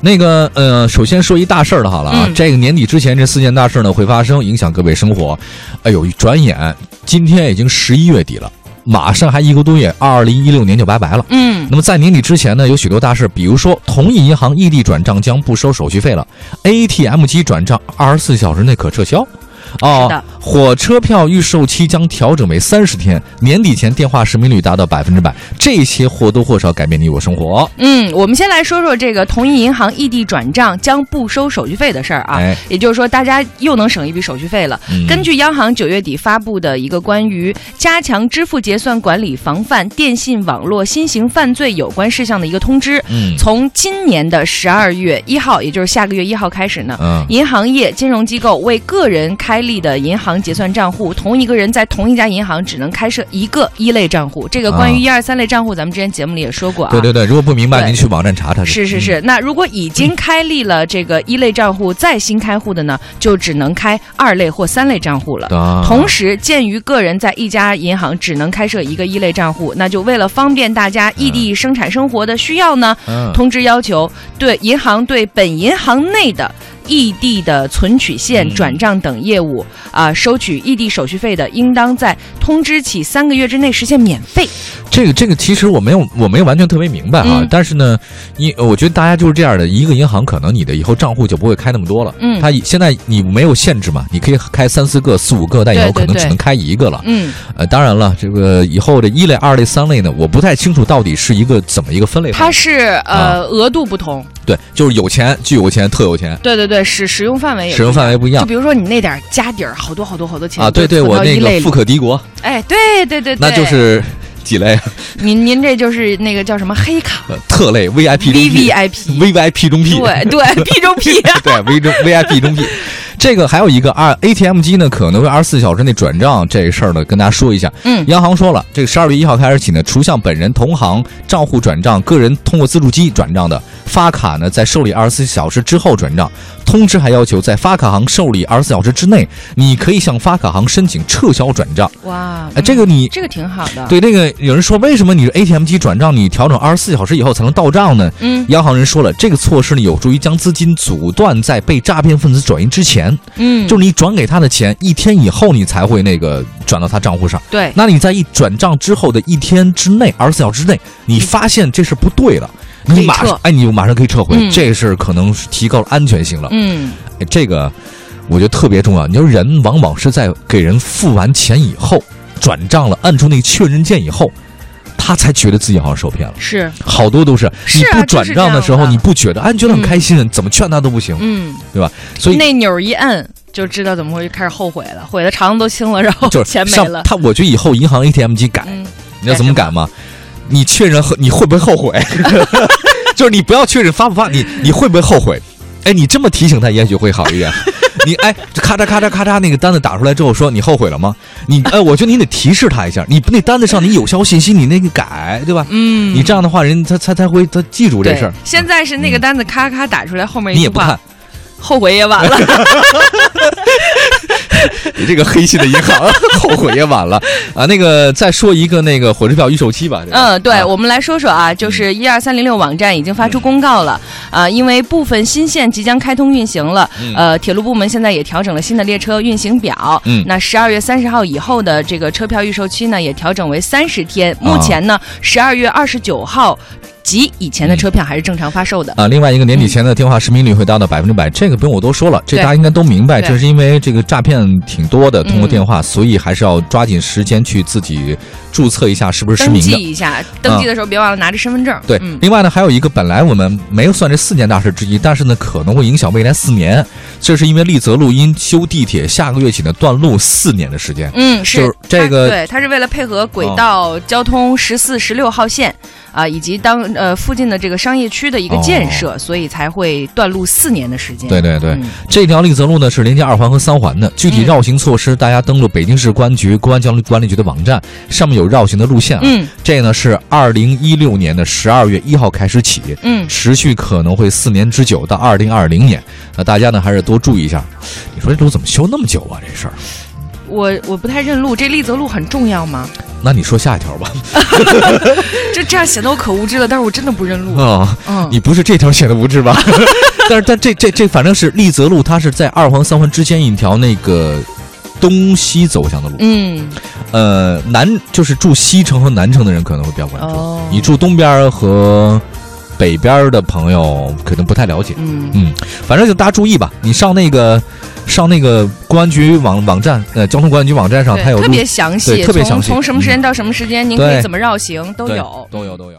那个呃，首先说一大事儿的好了啊，嗯这个年底之前这四件大事呢会发生，影响各位生活。哎呦，一转眼今天已经十一月底了，马上还一个多月，二零一六年就拜拜了。嗯那么在年底之前呢，有许多大事，比如说同一银行异地转账将不收手续费了，ATM 机转账二十四小时内可撤销。哦火车票预售期将调整为三十天，年底前电话实名率达到百分之百，这些或多或少改变你我生活。嗯，我们先来说说这个同一银行异地转账将不收手续费的事儿啊。哎，也就是说，大家又能省一笔手续费了。嗯根据央行九月底发布的一个关于加强支付结算管理、防范电信网络新型犯罪有关事项的一个通知，嗯从今年的十二月一号，也就是下个月一号开始呢，嗯银行业金融机构为个人开立的银行结算账户，同一个人在同一家银行只能开设一个一类账户。这个关于啊一二三类账户，咱们之前节目里也说过啊。对对对，如果不明白，您去网站查查是是是，那如果已经开立了这个一类账户，再新开户的呢，就只能开二类或三类账户了。啊同时，鉴于个人在一家银行只能开设一个一类账户，那就为了方便大家异地生产生活的需要呢，嗯通知要求对银行对本银行内的异地的存取现、嗯转账等业务啊、收取异地手续费的，应当在通知起三个月之内实现免费。这个这个其实我没有我没有完全特别明白啊，嗯但是呢，你我觉得大家就是这样的，一个银行可能你的以后账户就不会开那么多了。嗯它现在你没有限制嘛，你可以开三四个、四五个，但以后可能只能开一个了。嗯，呃，当然了，这个以后的一类、二类、三类呢，我不太清楚到底是一个怎么一个分类。它是呃、额度不同。对，就是有钱、巨有钱、特有钱，对对对，使使用范围也使用范围不一样就比如说你那点儿家底儿好多好多好多钱啊。对对，我那个富可敌国，哎，对对对对，那就是几类啊？您您这就是那个叫什么黑卡呃特类 VIP 中 V V P。I P，VIP 中 P，对对 P 中 P，对 V 中 VIP 中 P，这个还有一个二 ATM 机呢，可能会二十四小时内转账这事儿呢，跟大家说一下。嗯央行说了，这个十二月一号开始起呢，除向本人同行账户转账，个人通过自助机转账的，发卡呢在受理二十四小时之后转账。通知还要求在发卡行受理二十四小时之内，你可以向发卡行申请撤销转账。哇，哎，这个你嗯这个挺好的，，对那个有人说，为什么你 ATM 机转账你调整二十四小时以后才能到账呢？嗯央行人说了，这个措施呢有助于将资金阻断在被诈骗分子转移之前，嗯，就是你转给他的钱一天以后你才会那个转到他账户上。对，那你在一转账之后的一天之内，二十四小时之内，你发现这事不对了，你马上哎，你就马上可以撤回，嗯这事可能是提高了安全性了。嗯哎这个我觉得特别重要。你说人往往是在给人付完钱以后，转账了，按出那个确认键以后，他才觉得自己好像受骗了。是，好多都是你不转账的时候，你不觉得，哎，你觉得很开心，怎么劝他都不行，嗯，对吧？所以那钮一摁就知道怎么回事，开始后悔了，悔的肠子都青了，然后就是钱没了，他，我觉得以后银行 ATM 机改，嗯，你知道怎么改吗？你确认后你会不会后悔？就是你不要确认发不发，你你会不会后悔？哎，你这么提醒他，也许会好一点。你哎，这咔嚓咔嚓咔嚓，那个单子打出来之后说你后悔了吗？你哎，我觉得你得提示他一下，你那单子上你有效信息你那个改，对吧？嗯，你这样的话，人他他才会他记住这事儿。现在是那个单子咔咔打出来，后面你也不看后悔也晚了。你这个黑心的银行，后悔也晚了。啊！那个再说一个那个火车票预售期吧。嗯，对，啊。我们来说说啊，就是一二三零六网站已经发出公告了，啊，因为部分新线即将开通运行了，嗯。呃，铁路部门现在也调整了新的列车运行表，嗯。那十二月三十号以后的这个车票预售期呢，也调整为三十天，啊。目前呢，十二月二十九号及以前的车票还是正常发售的。啊，另外一个年底前的电话实名率会达到百分之百，这个不用我多说了，这大家应该都明白，对这是因为这个诈骗挺多的，通过嗯电话，所以还是要抓紧时间去自己注册一下是不是实名的。记一下，登记的时候别忘了拿着身份证。对，嗯，另外呢，还有一个本来我们没有算这四件大事之一，但是呢，可能会影响未来四年，这是因为丽泽路因修地铁下个月起呢断路四年的时间。嗯，就是是这个对，它是为了配合轨道交通十四、十六号线啊、以及当呃附近的这个商业区的一个建设，所以才会断路四年的时间。哦对对对，嗯这条丽泽路呢是连接二环和三环的，具体嗯绕行措施大家登录北京市公安局公安交通管理局的网站，上面有绕行的路线啊。嗯这呢是二零一六年的十二月一号开始起，嗯，持续可能会四年之久，到二零二零年。那大家呢还是多注意一下。你说这路怎么修那么久啊？这事儿我我不太认路，这丽泽路很重要吗？那你说下一条吧。这这样显得我可无知了，但是我真的不认路。啊、嗯，你不是这条显得无知吧？但是但这这这反正是丽泽路，它是在二环三环之间一条那个东西走向的路。嗯呃，南就是住西城和南城的人可能会比较关注，哦你住东边和北边的朋友可能不太了解。嗯嗯，反正就大家注意吧，你上那个上那个公安局网网站，呃，交通公安局网站上，它有，特别详细，特别详细从从什么时间到什么时间，您可以怎么绕行都有。都有都有。